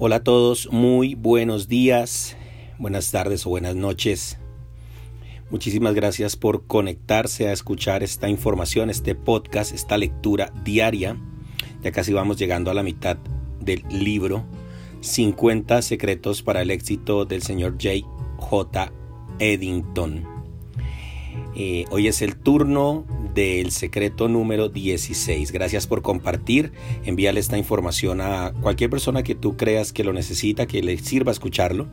Hola a todos, muy buenos días, buenas tardes o buenas noches. Muchísimas gracias por conectarse a escuchar esta información, este podcast, esta lectura diaria. Ya casi vamos llegando a la mitad del libro 50 secretos para el éxito del señor J. J. Eddington. Eh, hoy es el turno del secreto número 16. Gracias por compartir. Envíale esta información a cualquier persona que tú creas que lo necesita, que le sirva escucharlo.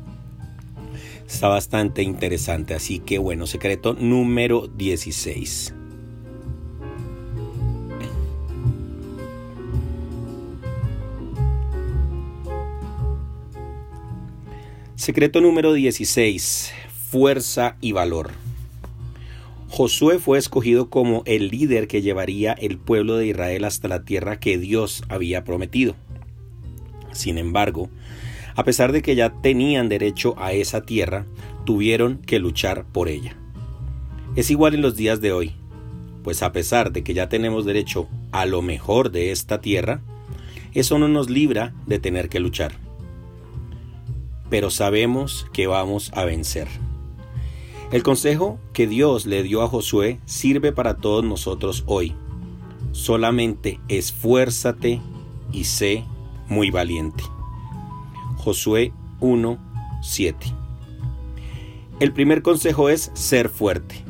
Está bastante interesante. Así que bueno, secreto número 16. Secreto número 16. Fuerza y valor. Josué fue escogido como el líder que llevaría el pueblo de Israel hasta la tierra que Dios había prometido. Sin embargo, a pesar de que ya tenían derecho a esa tierra, tuvieron que luchar por ella. Es igual en los días de hoy, pues a pesar de que ya tenemos derecho a lo mejor de esta tierra, eso no nos libra de tener que luchar. Pero sabemos que vamos a vencer. El consejo que Dios le dio a Josué sirve para todos nosotros hoy. Solamente esfuérzate y sé muy valiente. Josué 1, 7. El primer consejo es ser fuerte.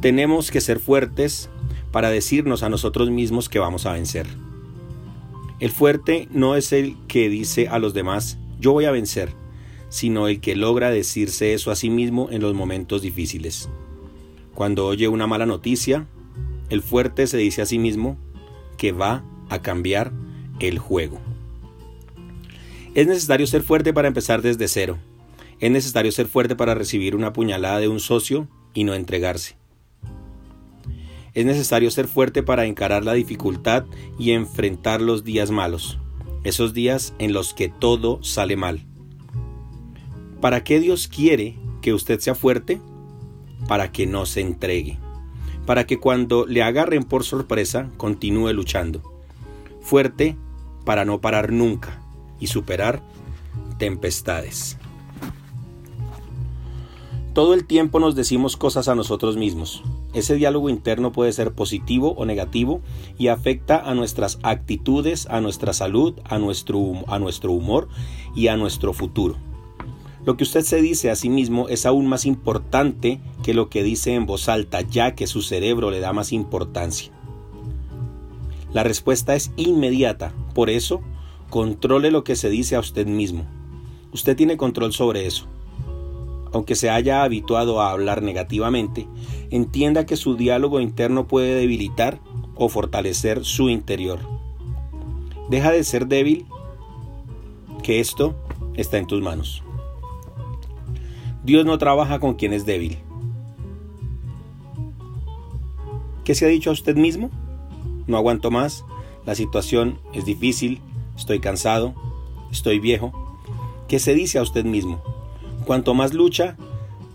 Tenemos que ser fuertes para decirnos a nosotros mismos que vamos a vencer. El fuerte no es el que dice a los demás, yo voy a vencer, sino el que logra decirse eso a sí mismo en los momentos difíciles. Cuando oye una mala noticia, el fuerte se dice a sí mismo que va a cambiar el juego. Es necesario ser fuerte para empezar desde cero. Es necesario ser fuerte para recibir una puñalada de un socio y no entregarse. Es necesario ser fuerte para encarar la dificultad y enfrentar los días malos, esos días en los que todo sale mal. ¿Para qué Dios quiere que usted sea fuerte? Para que no se entregue. Para que cuando le agarren por sorpresa continúe luchando. Fuerte para no parar nunca y superar tempestades. Todo el tiempo nos decimos cosas a nosotros mismos. Ese diálogo interno puede ser positivo o negativo y afecta a nuestras actitudes, a nuestra salud, a nuestro, a nuestro humor y a nuestro futuro. Lo que usted se dice a sí mismo es aún más importante que lo que dice en voz alta, ya que su cerebro le da más importancia. La respuesta es inmediata, por eso, controle lo que se dice a usted mismo. Usted tiene control sobre eso. Aunque se haya habituado a hablar negativamente, entienda que su diálogo interno puede debilitar o fortalecer su interior. Deja de ser débil, que esto está en tus manos. Dios no trabaja con quien es débil. ¿Qué se ha dicho a usted mismo? No aguanto más, la situación es difícil, estoy cansado, estoy viejo. ¿Qué se dice a usted mismo? Cuanto más lucha,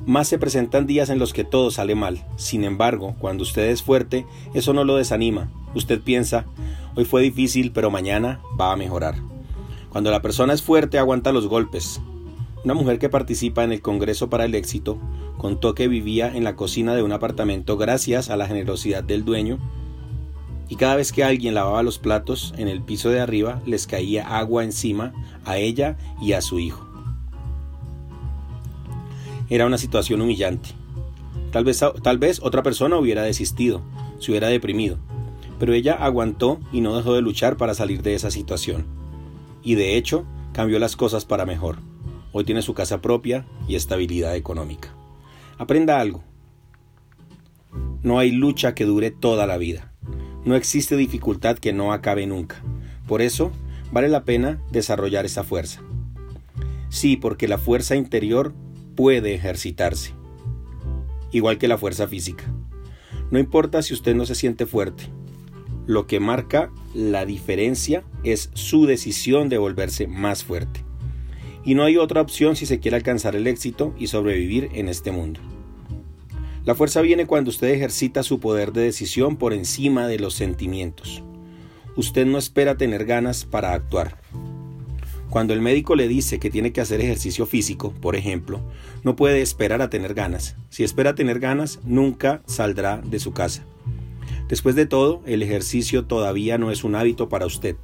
más se presentan días en los que todo sale mal. Sin embargo, cuando usted es fuerte, eso no lo desanima. Usted piensa, hoy fue difícil, pero mañana va a mejorar. Cuando la persona es fuerte, aguanta los golpes, una mujer que participa en el Congreso para el Éxito contó que vivía en la cocina de un apartamento gracias a la generosidad del dueño y cada vez que alguien lavaba los platos en el piso de arriba les caía agua encima a ella y a su hijo. Era una situación humillante. Tal vez, tal vez otra persona hubiera desistido, se hubiera deprimido, pero ella aguantó y no dejó de luchar para salir de esa situación. Y de hecho, cambió las cosas para mejor. Hoy tiene su casa propia y estabilidad económica. Aprenda algo. No hay lucha que dure toda la vida. No existe dificultad que no acabe nunca. Por eso, vale la pena desarrollar esa fuerza. Sí, porque la fuerza interior puede ejercitarse, igual que la fuerza física. No importa si usted no se siente fuerte. Lo que marca la diferencia es su decisión de volverse más fuerte y no hay otra opción si se quiere alcanzar el éxito y sobrevivir en este mundo. La fuerza viene cuando usted ejercita su poder de decisión por encima de los sentimientos. Usted no espera tener ganas para actuar. Cuando el médico le dice que tiene que hacer ejercicio físico, por ejemplo, no puede esperar a tener ganas. Si espera tener ganas, nunca saldrá de su casa. Después de todo, el ejercicio todavía no es un hábito para usted,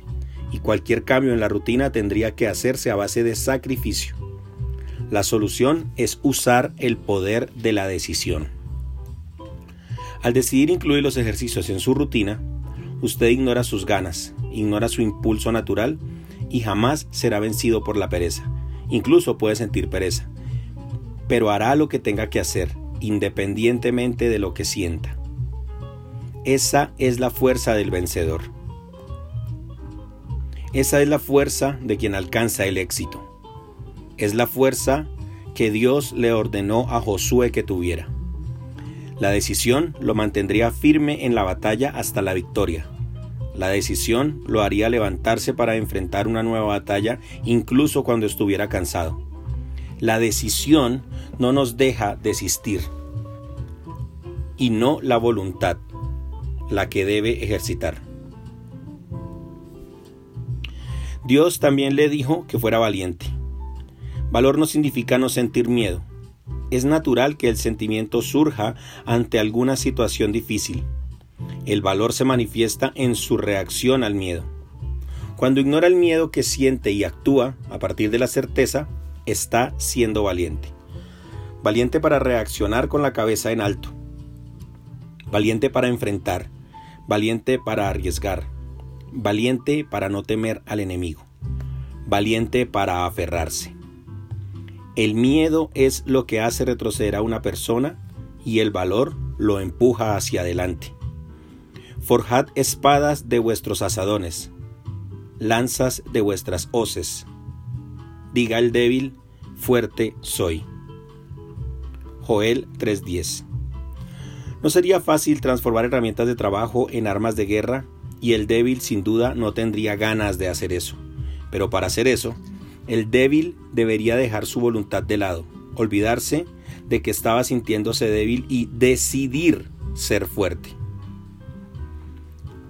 y cualquier cambio en la rutina tendría que hacerse a base de sacrificio. La solución es usar el poder de la decisión. Al decidir incluir los ejercicios en su rutina, usted ignora sus ganas, ignora su impulso natural y jamás será vencido por la pereza. Incluso puede sentir pereza, pero hará lo que tenga que hacer, independientemente de lo que sienta. Esa es la fuerza del vencedor. Esa es la fuerza de quien alcanza el éxito. Es la fuerza que Dios le ordenó a Josué que tuviera. La decisión lo mantendría firme en la batalla hasta la victoria. La decisión lo haría levantarse para enfrentar una nueva batalla incluso cuando estuviera cansado. La decisión no nos deja desistir y no la voluntad la que debe ejercitar. Dios también le dijo que fuera valiente. Valor no significa no sentir miedo. Es natural que el sentimiento surja ante alguna situación difícil. El valor se manifiesta en su reacción al miedo. Cuando ignora el miedo que siente y actúa a partir de la certeza, está siendo valiente. Valiente para reaccionar con la cabeza en alto. Valiente para enfrentar. Valiente para arriesgar. Valiente para no temer al enemigo. Valiente para aferrarse. El miedo es lo que hace retroceder a una persona y el valor lo empuja hacia adelante. Forjad espadas de vuestros asadones, lanzas de vuestras hoces. Diga el débil, fuerte soy. Joel 3:10 No sería fácil transformar herramientas de trabajo en armas de guerra y el débil sin duda no tendría ganas de hacer eso. Pero para hacer eso, el débil debería dejar su voluntad de lado, olvidarse de que estaba sintiéndose débil y decidir ser fuerte.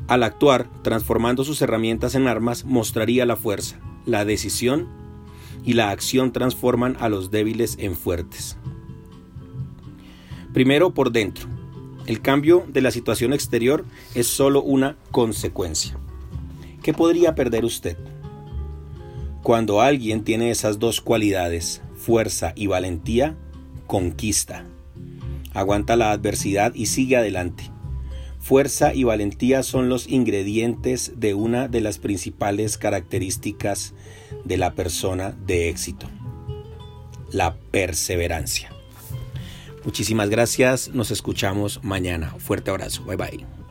Al actuar, transformando sus herramientas en armas, mostraría la fuerza, la decisión y la acción transforman a los débiles en fuertes. Primero por dentro. El cambio de la situación exterior es solo una consecuencia. ¿Qué podría perder usted? Cuando alguien tiene esas dos cualidades, fuerza y valentía, conquista. Aguanta la adversidad y sigue adelante. Fuerza y valentía son los ingredientes de una de las principales características de la persona de éxito, la perseverancia. Muchísimas gracias, nos escuchamos mañana. Fuerte abrazo, bye bye.